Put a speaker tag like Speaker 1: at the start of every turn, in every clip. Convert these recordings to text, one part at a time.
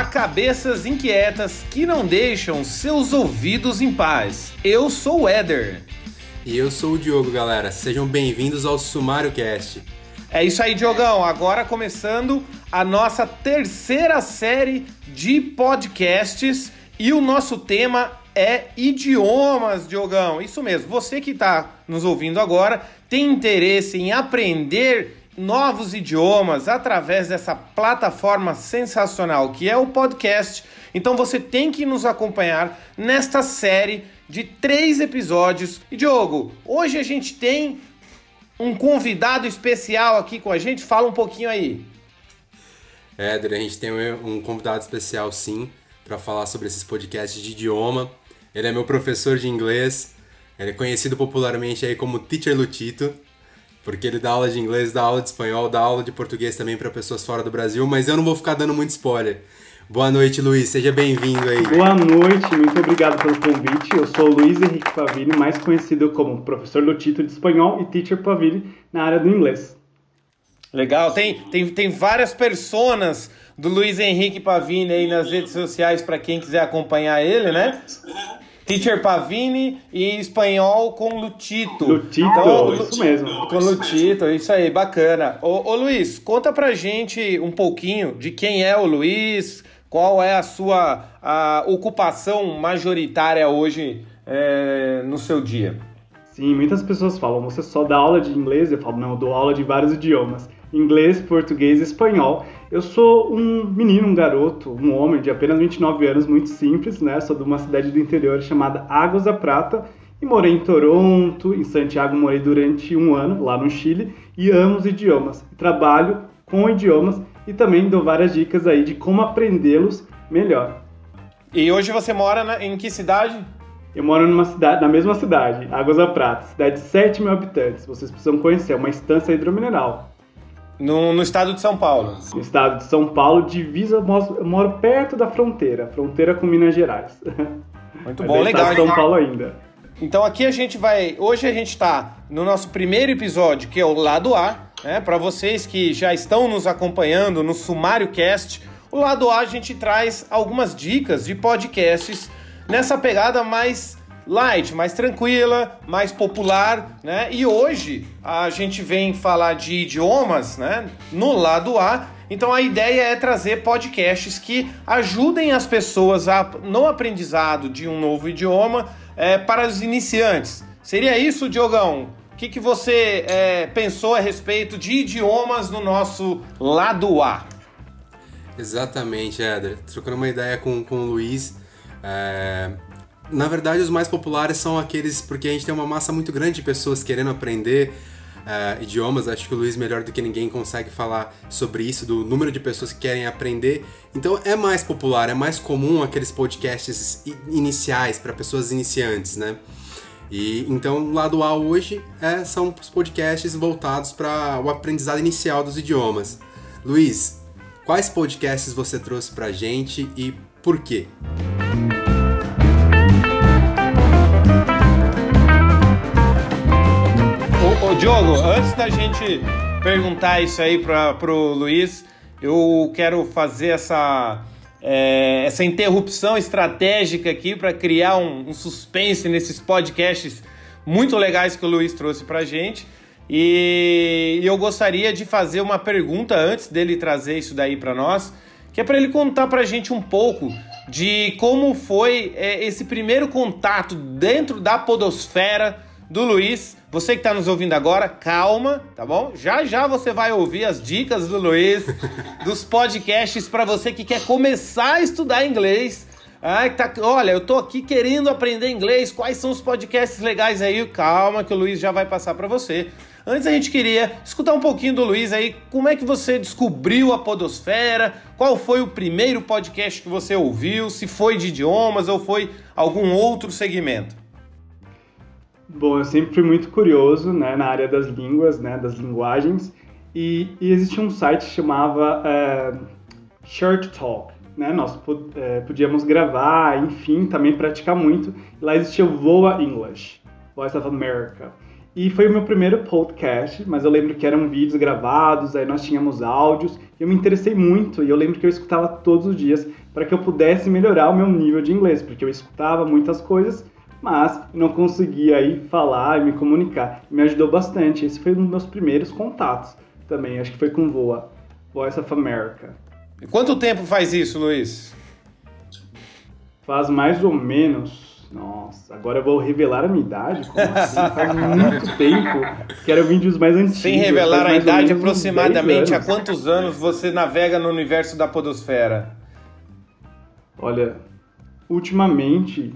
Speaker 1: Olá, cabeças inquietas que não deixam seus ouvidos em paz. Eu sou o Éder.
Speaker 2: E eu sou o Diogo, galera. Sejam bem-vindos ao Sumário Cast.
Speaker 1: É isso aí, Diogão. Agora começando a nossa terceira série de podcasts e o nosso tema é idiomas, Diogão. Isso mesmo. Você que está nos ouvindo agora tem interesse em aprender novos idiomas através dessa plataforma sensacional que é o podcast. Então você tem que nos acompanhar nesta série de três episódios. E Diogo, hoje a gente tem um convidado especial aqui com a gente. Fala um pouquinho aí.
Speaker 2: Éder, a gente tem um convidado especial sim para falar sobre esses podcasts de idioma. Ele é meu professor de inglês. Ele é conhecido popularmente aí como Teacher Lutito porque ele dá aula de inglês, dá aula de espanhol, dá aula de português também para pessoas fora do Brasil, mas eu não vou ficar dando muito spoiler. Boa noite, Luiz, seja bem-vindo aí.
Speaker 3: Boa noite, muito obrigado pelo convite. Eu sou o Luiz Henrique Pavini, mais conhecido como professor do título de espanhol e teacher Pavini na área do inglês.
Speaker 1: Legal, tem, tem, tem várias personas do Luiz Henrique Pavini aí nas redes sociais para quem quiser acompanhar ele, né? Teacher Pavini e espanhol com Lutito.
Speaker 3: Lutito, então, isso mesmo.
Speaker 1: Com Lutito, isso aí, bacana. Ô, ô, Luiz, conta pra gente um pouquinho de quem é o Luiz, qual é a sua a ocupação majoritária hoje é, no seu dia.
Speaker 3: Sim, muitas pessoas falam, você só dá aula de inglês? Eu falo, não, eu dou aula de vários idiomas. Inglês, português e espanhol. Eu sou um menino, um garoto, um homem de apenas 29 anos, muito simples, né? Sou de uma cidade do interior chamada Águas da Prata e morei em Toronto, em Santiago morei durante um ano, lá no Chile, e amo os idiomas. Trabalho com idiomas e também dou várias dicas aí de como aprendê-los melhor.
Speaker 1: E hoje você mora na, em que cidade?
Speaker 3: Eu moro numa cidade, na mesma cidade, Águas da Prata, cidade de 7 mil habitantes. Vocês precisam conhecer, é uma estância hidromineral.
Speaker 1: No, no estado de São Paulo.
Speaker 3: No estado de São Paulo, divisa, eu moro perto da fronteira, fronteira com Minas Gerais.
Speaker 1: Muito bom, legal.
Speaker 3: São Paulo ainda.
Speaker 1: Então aqui a gente vai. Hoje a gente está no nosso primeiro episódio, que é o lado A, né? Para vocês que já estão nos acompanhando no Sumário Cast, o lado A a gente traz algumas dicas de podcasts nessa pegada mais light, mais tranquila, mais popular, né? E hoje a gente vem falar de idiomas, né? No lado A. Então a ideia é trazer podcasts que ajudem as pessoas a, no aprendizado de um novo idioma é, para os iniciantes. Seria isso, Diogão? O que, que você é, pensou a respeito de idiomas no nosso lado A?
Speaker 2: Exatamente, Éder. Trocando uma ideia com, com o Luiz, é, na verdade, os mais populares são aqueles porque a gente tem uma massa muito grande de pessoas querendo aprender uh, idiomas. Acho que o Luiz, melhor do que ninguém, consegue falar sobre isso, do número de pessoas que querem aprender. Então, é mais popular, é mais comum aqueles podcasts iniciais para pessoas iniciantes, né? E então, o lado A hoje é, são os podcasts voltados para o aprendizado inicial dos idiomas. Luiz, quais podcasts você trouxe para gente e por quê?
Speaker 1: Diogo, antes da gente perguntar isso aí para pro Luiz, eu quero fazer essa, é, essa interrupção estratégica aqui para criar um, um, suspense nesses podcasts muito legais que o Luiz trouxe para gente. E eu gostaria de fazer uma pergunta antes dele trazer isso daí para nós, que é para ele contar para a gente um pouco de como foi é, esse primeiro contato dentro da podosfera do Luiz. Você que está nos ouvindo agora, calma, tá bom? Já já você vai ouvir as dicas do Luiz, dos podcasts para você que quer começar a estudar inglês. Ai, tá, olha, eu tô aqui querendo aprender inglês. Quais são os podcasts legais aí? Calma que o Luiz já vai passar para você. Antes a gente queria escutar um pouquinho do Luiz aí, como é que você descobriu a Podosfera? Qual foi o primeiro podcast que você ouviu? Se foi de idiomas ou foi algum outro segmento?
Speaker 3: Bom, eu sempre fui muito curioso né, na área das línguas, né, das linguagens, e, e existia um site que chamava uh, Short Talk. Né? Nós uh, podíamos gravar, enfim, também praticar muito. Lá existia o Voa English, Voice of America. E foi o meu primeiro podcast, mas eu lembro que eram vídeos gravados, aí nós tínhamos áudios. Eu me interessei muito e eu lembro que eu escutava todos os dias. para que eu pudesse melhorar o meu nível de inglês, porque eu escutava muitas coisas, mas não conseguia aí falar e me comunicar. Me ajudou bastante. Esse foi um dos meus primeiros contatos também, acho que foi com VOA, Voice of America.
Speaker 1: E quanto tempo faz isso, Luiz?
Speaker 3: Faz mais ou menos nossa, agora eu vou revelar a minha idade? Como assim? Faz muito tempo que eram vídeos mais antigos.
Speaker 1: Sem revelar a idade, aproximadamente há quantos anos você navega no universo da podosfera?
Speaker 3: Olha, ultimamente,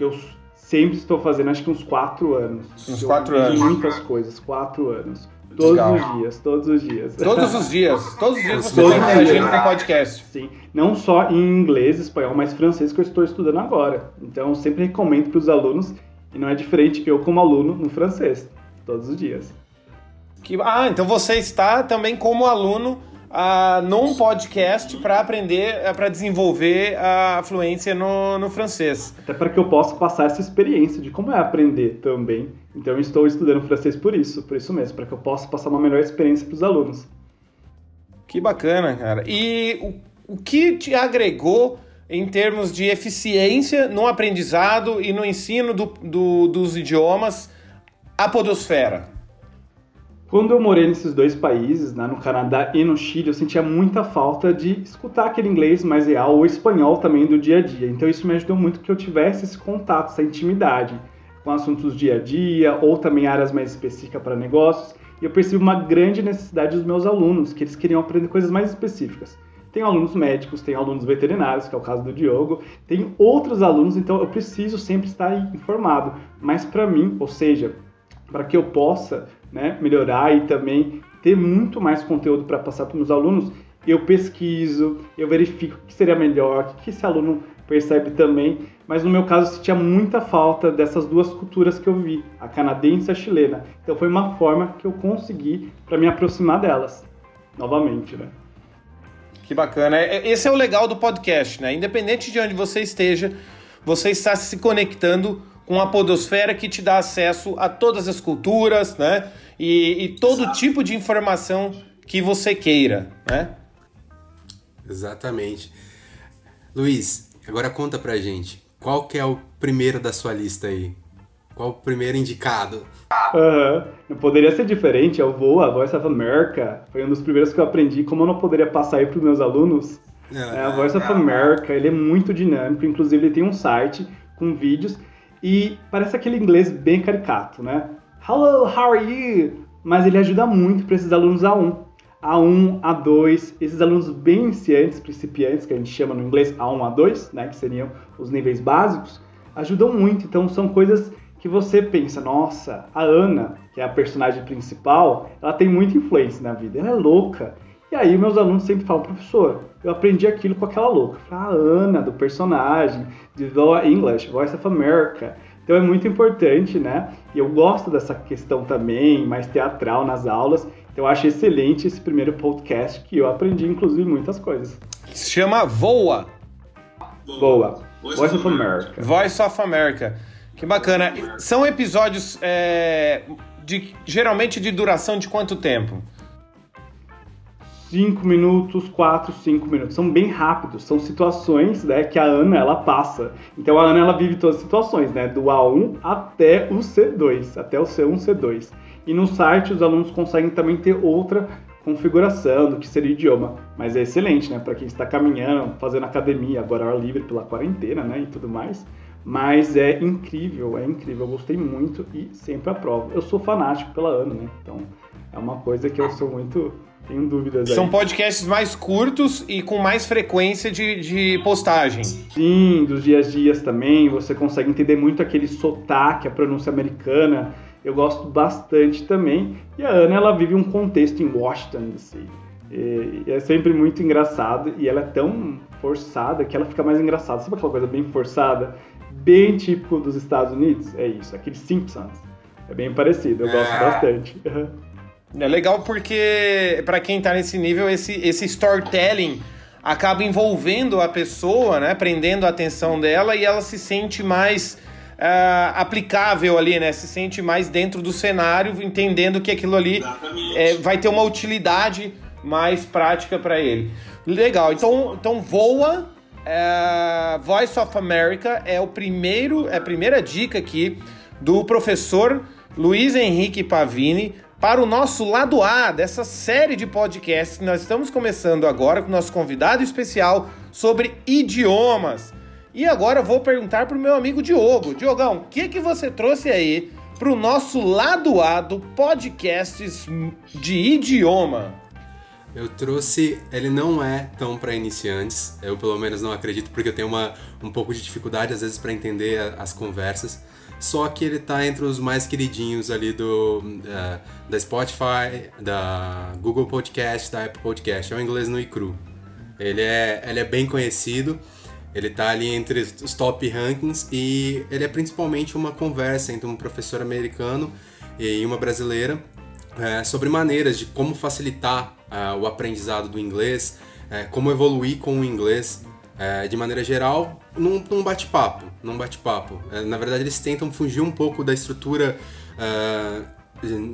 Speaker 3: que eu sempre estou fazendo, acho que uns quatro anos.
Speaker 1: Uns quatro anos.
Speaker 3: muitas coisas, quatro anos. Todos Legal. os dias, todos os dias.
Speaker 1: Todos os dias, todos os dias você está interagindo com o podcast.
Speaker 3: Sim, não só em inglês, espanhol, mas francês que eu estou estudando agora. Então eu sempre recomendo para os alunos, e não é diferente eu como aluno no francês, todos os dias.
Speaker 1: Que, ah, então você está também como aluno uh, num podcast para aprender, uh, para desenvolver a fluência no, no francês.
Speaker 3: Até para que eu possa passar essa experiência de como é aprender também. Então eu estou estudando francês por isso, por isso mesmo, para que eu possa passar uma melhor experiência para os alunos.
Speaker 1: Que bacana, cara. E o, o que te agregou em termos de eficiência no aprendizado e no ensino do, do, dos idiomas a podosfera?
Speaker 3: Quando eu morei nesses dois países, né, no Canadá e no Chile, eu sentia muita falta de escutar aquele inglês mais real ou espanhol também do dia a dia. Então isso me ajudou muito que eu tivesse esse contato, essa intimidade com assuntos dia a dia ou também áreas mais específicas para negócios. E eu percebi uma grande necessidade dos meus alunos, que eles queriam aprender coisas mais específicas. Tem alunos médicos, tem alunos veterinários, que é o caso do Diogo, tem outros alunos, então eu preciso sempre estar informado. Mas para mim, ou seja, para que eu possa né, melhorar e também ter muito mais conteúdo para passar para os meus alunos, eu pesquiso, eu verifico o que seria melhor, o que esse aluno percebe também, mas no meu caso eu sentia muita falta dessas duas culturas que eu vi, a canadense e a chilena. Então foi uma forma que eu consegui para me aproximar delas, novamente, né?
Speaker 1: Que bacana. É, é, esse é o legal do podcast, né? Independente de onde você esteja, você está se conectando com a podosfera que te dá acesso a todas as culturas, né? E, e todo Exato. tipo de informação que você queira, né?
Speaker 2: Exatamente. Luiz, agora conta pra gente, qual que é o primeiro da sua lista aí? Qual o primeiro indicado?
Speaker 3: Uhum. Não poderia ser diferente, é o VOA, Voice of America. Foi um dos primeiros que eu aprendi, como eu não poderia passar aí pros meus alunos. É, a Voice of America, ele é muito dinâmico, inclusive ele tem um site com vídeos e parece aquele inglês bem caricato, né? Hello, how are you? Mas ele ajuda muito para esses alunos A1. A1, A2, esses alunos bem iniciantes, principiantes, que a gente chama no inglês A1, A2, né, que seriam os níveis básicos, ajudam muito. Então são coisas que você pensa, nossa, a Ana, que é a personagem principal, ela tem muita influência na vida, ela é louca. E aí meus alunos sempre falam, professor, eu aprendi aquilo com aquela louca. a Ana, do personagem, de The English, Voice of America. Então é muito importante, né? E eu gosto dessa questão também, mais teatral nas aulas. Então eu acho excelente esse primeiro podcast que eu aprendi, inclusive, muitas coisas.
Speaker 1: Se chama Voa.
Speaker 3: Voa. Voice of America.
Speaker 1: Voice of America. Que bacana. São episódios é, de geralmente de duração de quanto tempo?
Speaker 3: 5 minutos, 4, 5 minutos. São bem rápidos, são situações né, que a Ana ela passa. Então a Ana ela vive todas as situações, né, do A1 até o C2, até o C1, C2. E no site os alunos conseguem também ter outra configuração do que seria o idioma, mas é excelente, né, para quem está caminhando, fazendo academia, agora hora livre pela quarentena, né, e tudo mais. Mas é incrível, é incrível, eu gostei muito e sempre aprovo. Eu sou fanático pela Ana, né? Então é uma coisa que eu sou muito tenho dúvidas
Speaker 1: aí. São podcasts mais curtos e com mais frequência de, de postagem.
Speaker 3: Sim, dos dias a dias também. Você consegue entender muito aquele sotaque, a pronúncia americana. Eu gosto bastante também. E a Ana, ela vive um contexto em Washington, DC. E é sempre muito engraçado. E ela é tão forçada que ela fica mais engraçada. Sabe aquela coisa bem forçada? Bem típico dos Estados Unidos? É isso, aqueles Simpsons. É bem parecido, eu gosto é. bastante.
Speaker 1: É legal porque, para quem tá nesse nível, esse, esse storytelling acaba envolvendo a pessoa, né? Prendendo a atenção dela e ela se sente mais uh, aplicável ali, né? Se sente mais dentro do cenário, entendendo que aquilo ali é, vai ter uma utilidade mais prática para ele. Legal, então, então voa. É, Voice of America é o primeiro, é a primeira dica aqui do professor Luiz Henrique Pavini para o nosso lado A dessa série de podcasts que nós estamos começando agora com o nosso convidado especial sobre idiomas. E agora vou perguntar para o meu amigo Diogo. Diogão, o que, que você trouxe aí para o nosso lado A do podcasts de idioma?
Speaker 2: Eu trouxe, ele não é tão para iniciantes, eu pelo menos não acredito, porque eu tenho uma, um pouco de dificuldade às vezes para entender as conversas. Só que ele tá entre os mais queridinhos ali do uh, da Spotify, da Google Podcast, da Apple Podcast. É o inglês no e cru. Ele é, ele é bem conhecido. Ele tá ali entre os top rankings e ele é principalmente uma conversa entre um professor americano e uma brasileira é, sobre maneiras de como facilitar uh, o aprendizado do inglês, é, como evoluir com o inglês é, de maneira geral, num, num bate-papo. Num bate-papo. É, na verdade, eles tentam fugir um pouco da estrutura é,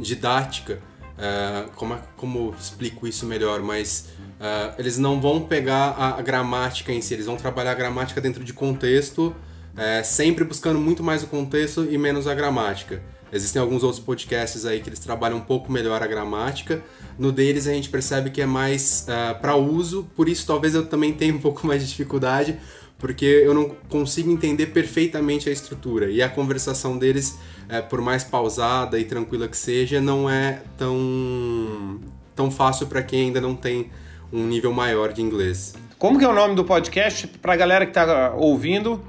Speaker 2: didática. É, como, como explico isso melhor? Mas é, eles não vão pegar a, a, gramática em si, eles vão trabalhar a gramática dentro de contexto, é, sempre buscando muito mais o contexto e menos a gramática. Existem alguns outros podcasts aí que eles trabalham um pouco melhor a gramática. No deles a gente percebe que é mais uh, para uso, por isso talvez eu também tenha um pouco mais de dificuldade, porque eu não consigo entender perfeitamente a estrutura. E a conversação deles, uh, por mais pausada e tranquila que seja, não é tão, tão fácil para quem ainda não tem um nível maior de inglês.
Speaker 1: Como que é o nome do podcast para a galera que está ouvindo?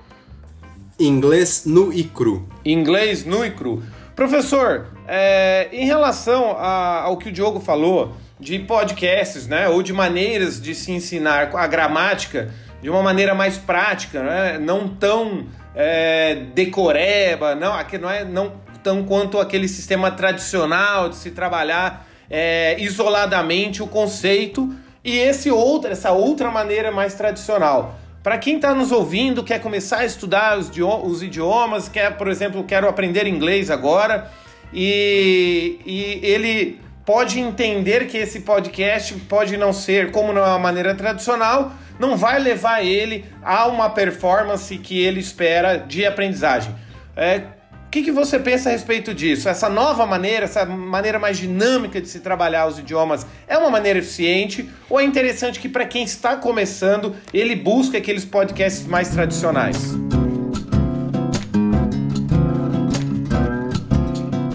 Speaker 2: Inglês nu e cru.
Speaker 1: Inglês nu e cru. Professor, é, em relação a, ao que o Diogo falou de podcasts, né, ou de maneiras de se ensinar a gramática de uma maneira mais prática, né, não tão é, decoreba, não, aqui não é não tão quanto aquele sistema tradicional de se trabalhar é, isoladamente o conceito e esse outro, essa outra maneira mais tradicional. Para quem está nos ouvindo, quer começar a estudar os, os idiomas, quer, por exemplo, quero aprender inglês agora, e, e ele pode entender que esse podcast pode não ser, como não é uma maneira tradicional, não vai levar ele a uma performance que ele espera de aprendizagem. É, o que, que, você pensa a respeito disso? Essa nova maneira, essa maneira mais dinâmica de se trabalhar os idiomas, é uma maneira eficiente ou é interessante que para quem está começando ele busque aqueles podcasts mais tradicionais?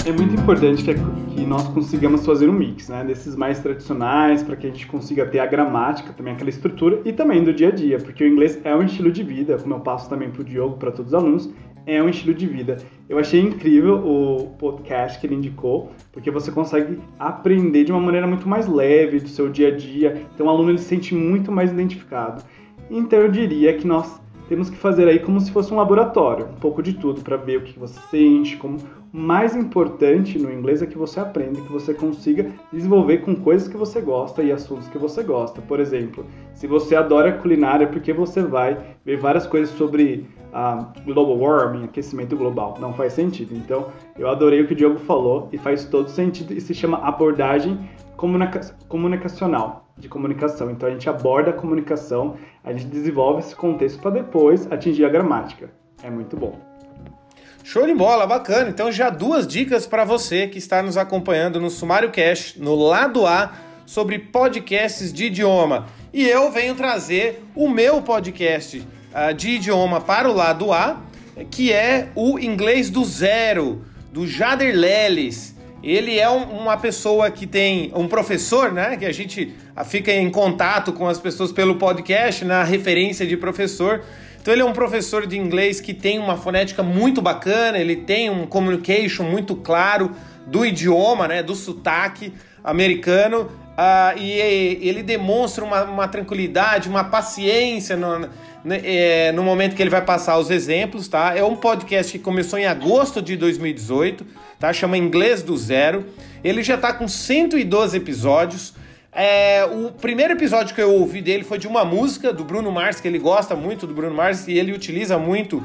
Speaker 3: É muito importante que, que nós consigamos fazer um mix né, desses mais tradicionais para que a gente consiga ter a gramática, também aquela estrutura e também do dia a dia, porque o inglês é um estilo de vida, como eu passo também para o Diogo, para todos os alunos, é um estilo de vida. Eu achei incrível o podcast que ele indicou, porque você consegue aprender de uma maneira muito mais leve do seu dia a dia. Então o aluno ele se sente muito mais identificado. Então eu diria que nós temos que fazer aí como se fosse um laboratório, um pouco de tudo para ver o que você sente, como o mais importante no inglês é que você aprenda, que você consiga desenvolver com coisas que você gosta e assuntos que você gosta. Por exemplo, se você adora culinária, porque você vai ver várias coisas sobre uh, global warming, aquecimento global. Não faz sentido. Então, eu adorei o que o Diogo falou e faz todo sentido e se chama abordagem comunica comunicacional, de comunicação. Então, a gente aborda a comunicação, a gente desenvolve esse contexto para depois atingir a gramática. É muito bom.
Speaker 1: Show de bola, bacana. Então já duas dicas para você que está nos acompanhando no Sumário Cash, no lado A, sobre podcasts de idioma. E eu venho trazer o meu podcast uh, de idioma para o lado A, que é o Inglês do Zero, do Jader Leles. Ele é um, uma pessoa que tem um professor, né? Que a gente fica em contato com as pessoas pelo podcast, na referência de professor. Então ele é um professor de inglês que tem uma fonética muito bacana, ele tem um communication muito claro do idioma, né? Do sotaque americano. Uh, e ele demonstra uma, uma tranquilidade, uma paciência no, né, é, no momento que ele vai passar os exemplos, tá? É um podcast que começou em agosto de 2018, tá? Chama Inglês do Zero. Ele já tá com 112 episódios. É, o primeiro episódio que eu ouvi dele foi de uma música do Bruno Mars, que ele gosta muito do Bruno Mars e ele utiliza muito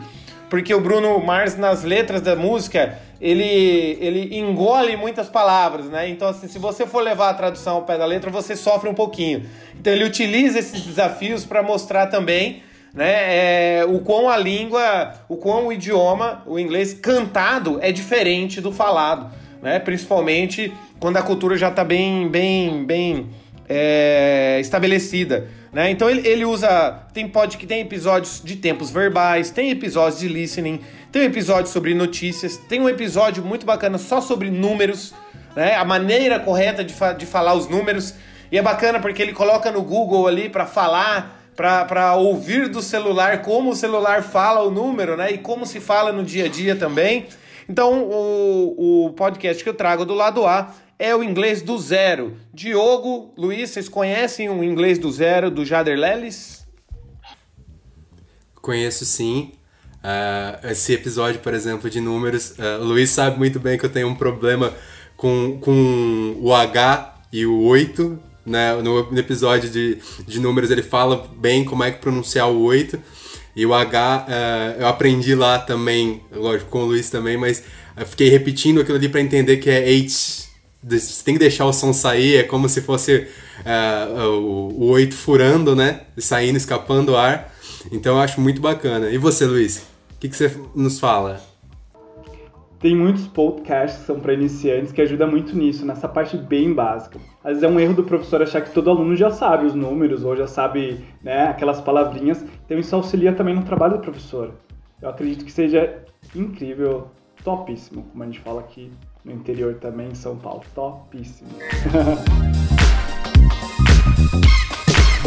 Speaker 1: porque o Bruno Mars, nas letras da música, ele, ele engole muitas palavras, né? Então, assim, se você for levar a tradução ao pé da letra, você sofre um pouquinho. Então, ele utiliza esses desafios para mostrar também né, é, o quão a língua, o quão o idioma, o inglês cantado é diferente do falado, né? Principalmente quando a cultura já está bem, bem, bem é, estabelecida. Né? Então ele, ele usa. Tem pode que tem episódios de tempos verbais, tem episódios de listening, tem um episódio sobre notícias, tem um episódio muito bacana só sobre números, né? A maneira correta de, fa de falar os números. E é bacana porque ele coloca no Google ali para falar, para ouvir do celular como o celular fala o número, né? E como se fala no dia a dia também. Então, o, o podcast que eu trago do lado A é o inglês do zero. Diogo, Luiz, vocês conhecem o inglês do zero do Jader Lelis?
Speaker 2: Conheço sim. Uh, esse episódio, por exemplo, de números, uh, o Luiz sabe muito bem que eu tenho um problema com, com o H e o 8. Né? No, episódio de, de números ele fala bem como é que pronunciar o 8. E o H uh, eu aprendi lá também, lógico, com o Luiz também, mas fiquei repetindo aquilo ali para entender que é H você tem que deixar o som sair, é como se fosse uh, o, o oito furando, né? Saindo, escapando o ar. Então eu acho muito bacana. E você, Luiz? O que, que você nos fala?
Speaker 3: Tem muitos podcasts que são para iniciantes que ajudam muito nisso, nessa parte bem básica. Às vezes é um erro do professor achar que todo aluno já sabe os números ou já sabe né, aquelas palavrinhas. Então isso auxilia também no trabalho do professor. Eu acredito que seja incrível, topíssimo, como a gente fala aqui no interior também, em São Paulo. Topíssimo.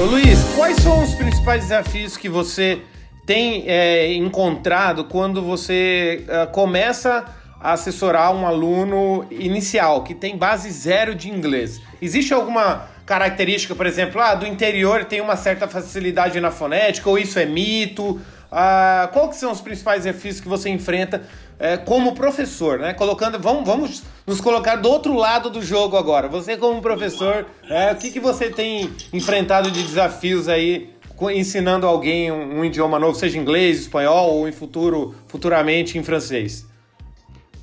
Speaker 1: Ô Luiz, quais são os principais desafios que você tem é, encontrado quando você é, começa assessorar um aluno inicial que tem base zero de inglês? Existe alguma característica, por exemplo, ah, do interior tem uma certa facilidade na fonética, ou isso é mito? Ah, qual que são os principais desafios que você enfrenta é, como professor, né? Colocando, vamos, vamos nos colocar do outro lado do jogo agora. Você como professor, é, o que, que você tem enfrentado de desafios aí ensinando alguém um, um, idioma novo, seja inglês, espanhol ou em futuro, futuramente em francês?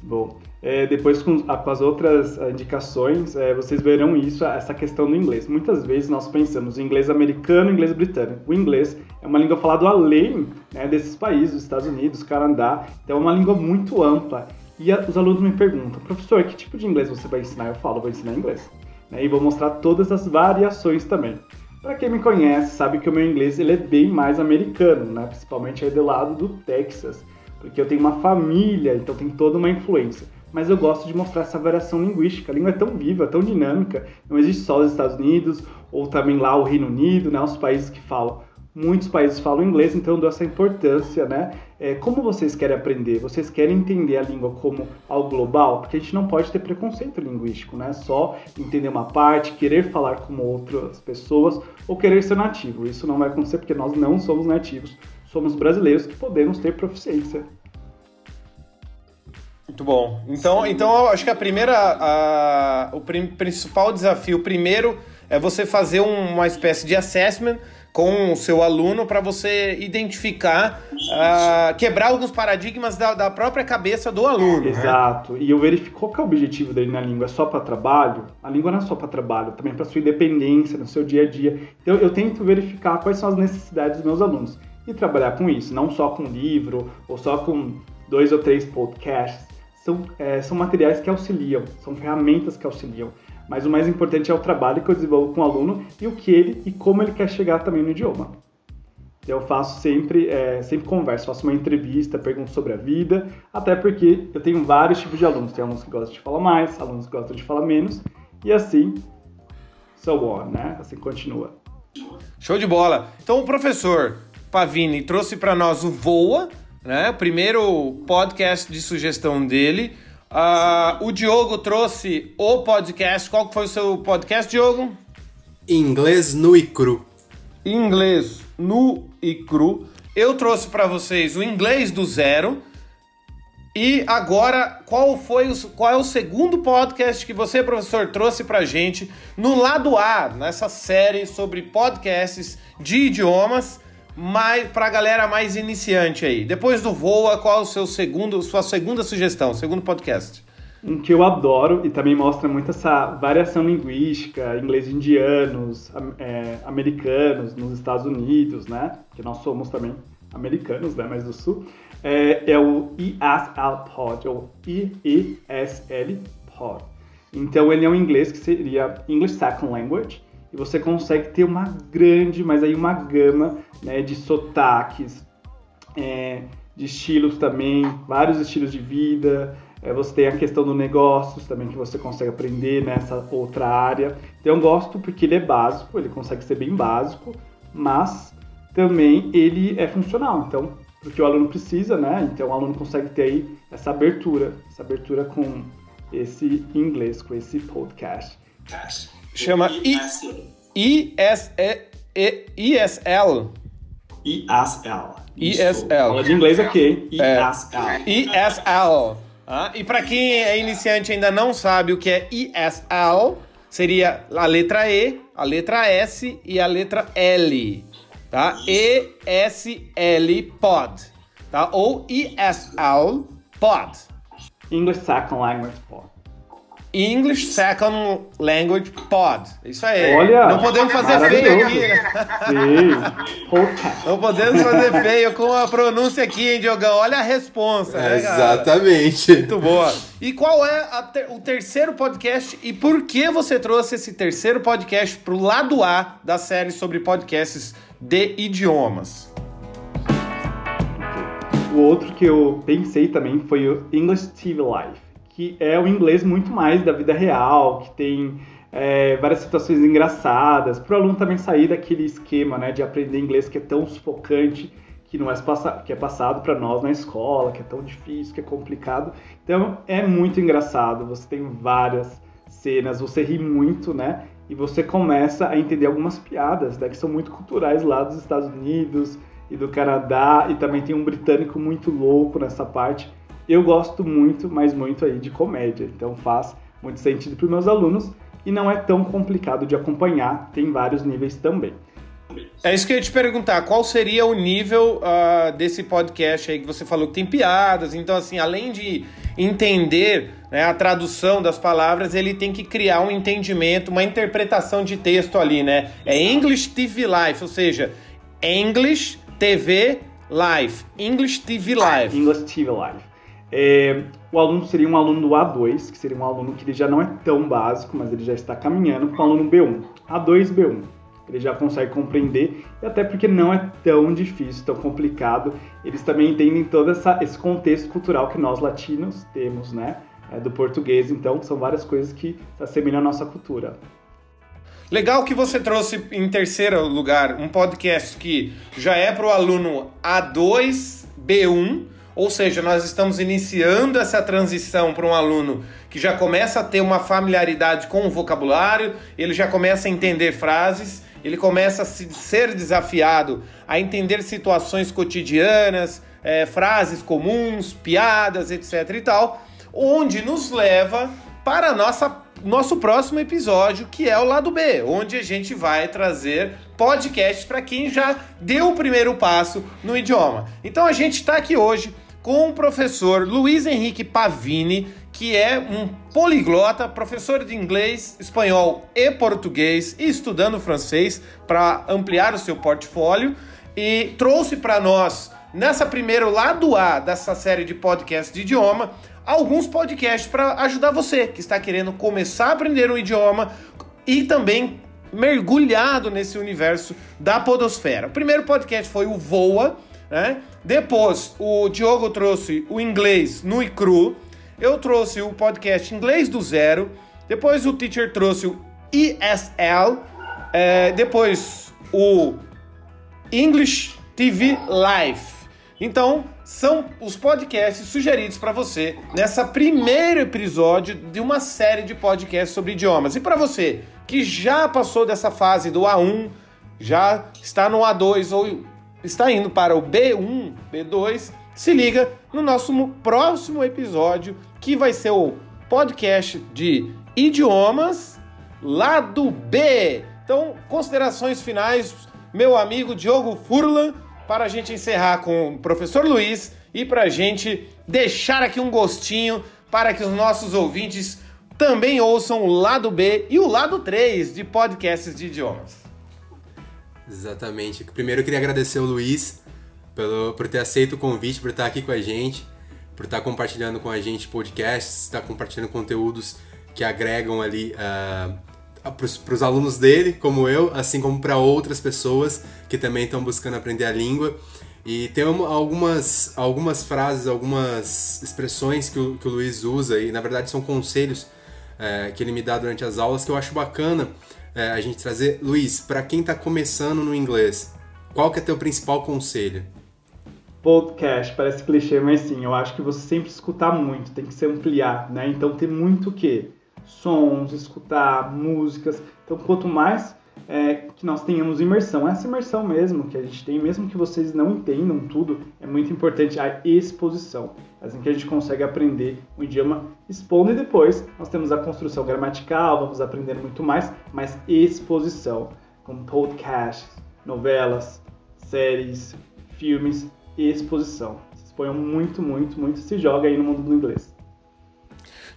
Speaker 3: Bom, é, depois com, as outras ah, indicações, é, vocês verão isso, essa questão do inglês. Muitas vezes nós pensamos em inglês americano inglês britânico. O inglês é uma língua falada além né, desses países, os Estados Unidos, Canadá, então é uma língua muito ampla. E a, os alunos me perguntam, professor, que tipo de inglês você vai ensinar? Eu falo, vou ensinar inglês. Né, e vou mostrar todas as variações também. Para quem me conhece, sabe que o meu inglês ele é bem mais americano, né? principalmente aí do lado do Texas, porque eu tenho uma família, então tem toda uma influência mas eu gosto de mostrar essa variação linguística. A língua é tão viva, tão dinâmica, não existe só os Estados Unidos ou também lá o Reino Unido, né, os países que falam. Muitos países falam inglês, então eu dou essa importância, né? É, como vocês querem aprender? Vocês querem entender a língua como algo global? Porque a gente não pode ter preconceito linguístico, né? Só entender uma parte, querer falar como outras pessoas ou querer ser nativo. Isso não vai acontecer porque nós não somos nativos, somos brasileiros que podemos ter proficiência.
Speaker 1: Muito bom. Então, então eu acho que a primeira, a, o prim, principal desafio, primeiro, é você fazer uma espécie de assessment com o seu aluno para você identificar, uh, quebrar alguns paradigmas da, da, própria cabeça do aluno. Né?
Speaker 3: Exato. Né? E eu verifico qual é o objetivo dele na língua. É só para trabalho? A língua não é só para trabalho, também para sua independência, no seu dia a dia. Então eu tento verificar quais são as necessidades dos meus alunos e trabalhar com isso, não só com livro ou só com dois ou três podcasts são, é, são materiais que auxiliam, são ferramentas que auxiliam. Mas o mais importante é o trabalho que eu desenvolvo com o aluno e o que ele e como ele quer chegar também no idioma. Eu faço sempre, é, sempre converso, faço uma entrevista, pergunto sobre a vida, até porque eu tenho vários tipos de alunos. Tem alunos que gostam de falar mais, alunos que gostam de falar menos, e assim, so on, né? Assim continua.
Speaker 1: Show de bola. Então o professor Pavini trouxe para nós o Voa, né? Primeiro podcast de sugestão dele. Uh, o Diogo trouxe o podcast. Qual foi o seu podcast, Diogo?
Speaker 2: Inglês nu e cru.
Speaker 1: Inglês nu e cru. Eu trouxe para vocês o inglês do zero. E agora, qual foi o, qual é o segundo podcast que você, professor, trouxe para gente no lado A, nessa série sobre podcasts de idiomas? Mais para a galera mais iniciante aí. Depois do Voa, qual é o seu segundo, sua segunda sugestão, segundo podcast?
Speaker 3: Um que eu adoro e também mostra muito essa variação linguística, inglês indianos, é, americanos nos Estados Unidos, né? Que nós somos também americanos, né? Mais do sul. É, é o ESL Pod, ou EESL Pod. Então ele é um inglês que seria English Second Language e você consegue ter uma grande, mas aí uma gama né, de sotaques, é, de estilos também, vários estilos de vida. É, você tem a questão do negócios também que você consegue aprender nessa outra área. Então eu gosto porque ele é básico, ele consegue ser bem básico, mas também ele é funcional. Então, porque o aluno precisa, né? Então o aluno consegue ter aí essa abertura, essa abertura com esse inglês, com esse podcast.
Speaker 1: Chama ISL. ISL.
Speaker 3: ISL.
Speaker 1: ISL.
Speaker 3: Aula de inglês aqui.
Speaker 1: ISL. ISL. Ah, e para quem é iniciante e ainda não sabe o que é ISL, seria a letra E, a letra S e a letra L, tá? ESL Pod, tá? Ou ISL Pod.
Speaker 3: English Second Language Pod.
Speaker 1: English Second Language Pod. Isso aí.
Speaker 3: Olha,
Speaker 1: não podemos fazer feio aqui, né? Não podemos fazer feio com a pronúncia aqui, hein, Diogão? Olha a resposta, né, cara?
Speaker 2: Exatamente.
Speaker 1: Muito boa. E qual é ter, o terceiro podcast e por que você trouxe esse terceiro podcast pro lado A da série sobre podcasts de idiomas?
Speaker 3: O outro que eu pensei também foi o English TV Live que é o inglês muito mais da vida real, que tem é, várias situações engraçadas, para o aluno também sair daquele esquema né, de aprender inglês que é tão sufocante, que não é, que é passado para nós na escola, que é tão difícil, que é complicado. Então é muito engraçado, você tem várias cenas, você ri muito, né? E você começa a entender algumas piadas, né, que são muito culturais lá dos Estados Unidos e do Canadá, e também tem um britânico muito louco nessa parte. Eu gosto muito, mas muito aí de comédia, então faz muito sentido para os meus alunos e não é tão complicado de acompanhar, tem vários níveis também.
Speaker 1: É isso que eu ia te perguntar, qual seria o nível uh, desse podcast aí que você falou que tem piadas, então assim, além de entender né, a tradução das palavras, ele tem que criar um entendimento, uma interpretação de texto ali, né? É English TV Life, ou seja, English TV Live, English TV Live.
Speaker 3: English TV Live. É, o aluno seria um aluno do A2, que seria um aluno que ele já não é tão básico, mas ele já está caminhando para o aluno B1. A2, B1. Ele já consegue compreender, e até porque não é tão difícil, tão complicado. Eles também entendem todo essa, esse contexto cultural que nós latinos temos, né? É, do português, então são várias coisas que se assemelham à nossa cultura.
Speaker 1: Legal que você trouxe em terceiro lugar um podcast que já é para o aluno A2, B1, ou seja, nós estamos iniciando essa transição para um aluno que já começa a ter uma familiaridade com o vocabulário, ele já começa a entender frases, ele começa a ser desafiado a entender situações cotidianas, é, frases comuns, piadas, etc e tal, onde nos leva para nossa nosso próximo episódio, que é o lado B, onde a gente vai trazer podcasts para quem já deu o primeiro passo no idioma. Então a gente está aqui hoje com o professor Luiz Henrique Pavini, que é um poliglota, professor de inglês, espanhol e português e estudando francês para ampliar o seu portfólio e trouxe para nós nessa primeiro lado A dessa série de podcasts de idioma alguns podcasts para ajudar você que está querendo começar a aprender um idioma e também mergulhado nesse universo da podosfera. O primeiro podcast foi o Voa, né? Depois, o Diogo trouxe o inglês nu e cru. Eu trouxe o podcast Inglês do Zero. Depois, o teacher trouxe o ESL. É, depois, o English TV Live. Então, são os podcasts sugeridos para você nessa primeiro episódio de uma série de podcasts sobre idiomas. E para você que já passou dessa fase do A1, já está no A2 ou está indo para o B1, B2, se liga no nosso próximo episódio, que vai ser o podcast de idiomas lado B. Então, considerações finais, meu amigo Diogo Furlan, para a gente encerrar com o professor Luiz e para a gente deixar aqui um gostinho para que os nossos ouvintes também ouçam o lado B e o lado 3 de podcasts de idiomas.
Speaker 2: Exatamente. Primeiro eu queria agradecer o Luiz pelo, por ter aceito o convite, por estar aqui com a gente, por estar compartilhando com a gente podcasts, estar compartilhando conteúdos que agregam ali uh, ah, para os alunos dele, como eu, assim como para outras pessoas que também estão buscando aprender a língua. E tem algumas, algumas frases, algumas expressões que o, que o Luiz usa, e na verdade são conselhos é, que ele me dá durante as aulas que eu acho bacana é, a gente trazer. Luiz, para quem está começando no inglês, qual que é teu principal conselho?
Speaker 3: Podcast, parece clichê, mas sim, eu acho que você sempre escutar muito, tem que se ampliar, né? Então tem muito o quê? Sons, escutar músicas. Então quanto mais é, que nós tenhamos imersão. Essa imersão mesmo que a gente tem, mesmo que vocês não entendam tudo, é muito importante a exposição. É assim que a gente consegue aprender o idioma expondo e depois nós temos a construção gramatical, vamos aprender muito mais, mas exposição, com podcasts, novelas, séries, filmes, exposição. Se exponham muito, muito, muito, se joga aí no mundo do inglês.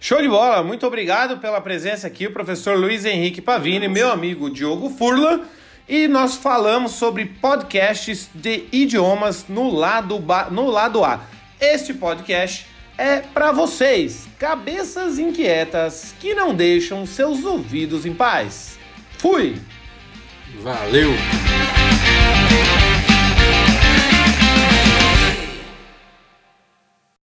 Speaker 1: Show de bola! Muito obrigado pela presença aqui, o professor Luiz Henrique Pavini, meu amigo Diogo Furla. E nós falamos sobre podcasts de idiomas no lado, no lado A. Este podcast é para vocês, cabeças inquietas que não deixam seus ouvidos em paz. Fui!
Speaker 2: Valeu!